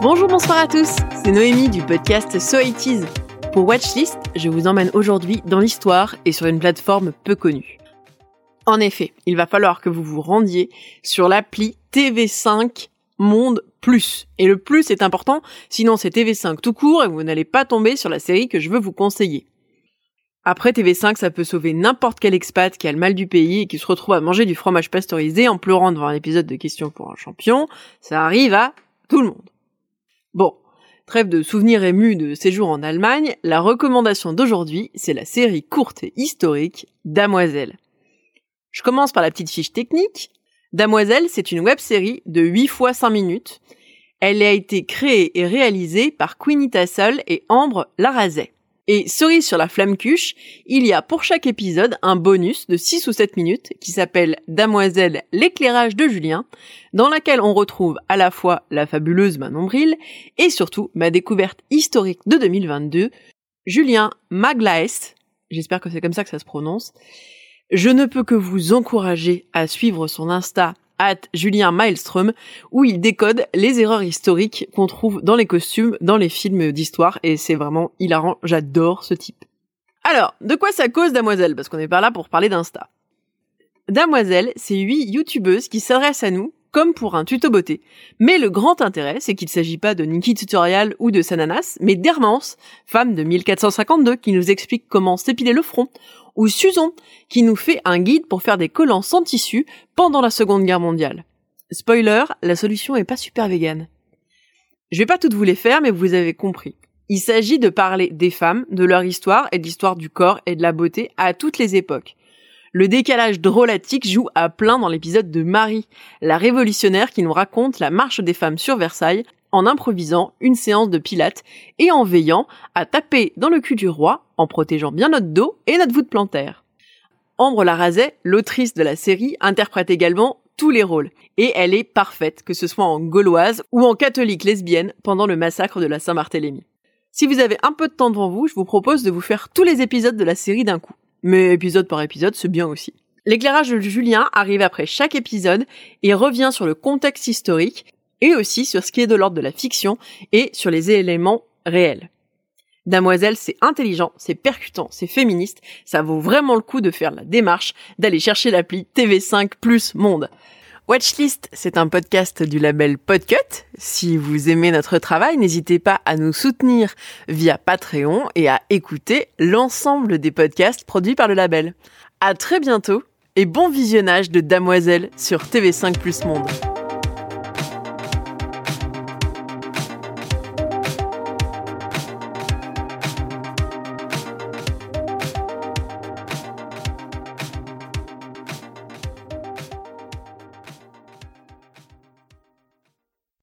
Bonjour, bonsoir à tous, c'est Noémie du podcast So It Is. Pour Watchlist, je vous emmène aujourd'hui dans l'histoire et sur une plateforme peu connue. En effet, il va falloir que vous vous rendiez sur l'appli TV5 Monde Plus. Et le plus est important, sinon c'est TV5 tout court et vous n'allez pas tomber sur la série que je veux vous conseiller. Après TV5, ça peut sauver n'importe quel expat qui a le mal du pays et qui se retrouve à manger du fromage pasteurisé en pleurant devant un épisode de Questions pour un champion. Ça arrive à tout le monde. Bon, trêve de souvenirs émus de séjour en Allemagne, la recommandation d'aujourd'hui, c'est la série courte et historique Damoiselle. Je commence par la petite fiche technique. Damoiselle, c'est une web-série de 8 fois 5 minutes. Elle a été créée et réalisée par Queenie Tassel et Ambre Larazet. Et cerise sur la flamme cuche, il y a pour chaque épisode un bonus de 6 ou 7 minutes qui s'appelle Damoiselle l'éclairage de Julien, dans laquelle on retrouve à la fois la fabuleuse Manon Bril et surtout ma découverte historique de 2022, Julien Maglaes, j'espère que c'est comme ça que ça se prononce, je ne peux que vous encourager à suivre son Insta at Julien Maelstrom où il décode les erreurs historiques qu'on trouve dans les costumes, dans les films d'histoire et c'est vraiment hilarant, j'adore ce type. Alors, de quoi ça cause Damoiselle? Parce qu'on est pas là pour parler d'Insta. Damoiselle, c'est huit youtubeuses qui s'adressent à nous comme pour un tuto beauté. Mais le grand intérêt, c'est qu'il s'agit pas de Nikki Tutorial ou de Sananas, mais d'Hermance, femme de 1452, qui nous explique comment s'épiler le front, ou Suzon, qui nous fait un guide pour faire des collants sans tissu pendant la Seconde Guerre mondiale. Spoiler, la solution est pas super végane. Je vais pas toutes vous les faire, mais vous avez compris. Il s'agit de parler des femmes, de leur histoire et de l'histoire du corps et de la beauté à toutes les époques. Le décalage drôlatique joue à plein dans l'épisode de Marie, la révolutionnaire qui nous raconte la marche des femmes sur Versailles en improvisant une séance de pilates et en veillant à taper dans le cul du roi en protégeant bien notre dos et notre voûte plantaire. Ambre Larazet, l'autrice de la série, interprète également tous les rôles et elle est parfaite, que ce soit en gauloise ou en catholique lesbienne pendant le massacre de la Saint-Barthélemy. Si vous avez un peu de temps devant vous, je vous propose de vous faire tous les épisodes de la série d'un coup mais épisode par épisode, c'est bien aussi. L'éclairage de Julien arrive après chaque épisode et revient sur le contexte historique et aussi sur ce qui est de l'ordre de la fiction et sur les éléments réels. Damoiselle, c'est intelligent, c'est percutant, c'est féministe, ça vaut vraiment le coup de faire la démarche d'aller chercher l'appli TV5 Plus Monde. Watchlist, c'est un podcast du label Podcut. Si vous aimez notre travail, n'hésitez pas à nous soutenir via Patreon et à écouter l'ensemble des podcasts produits par le label. À très bientôt et bon visionnage de Damoiselle sur TV5 Plus Monde.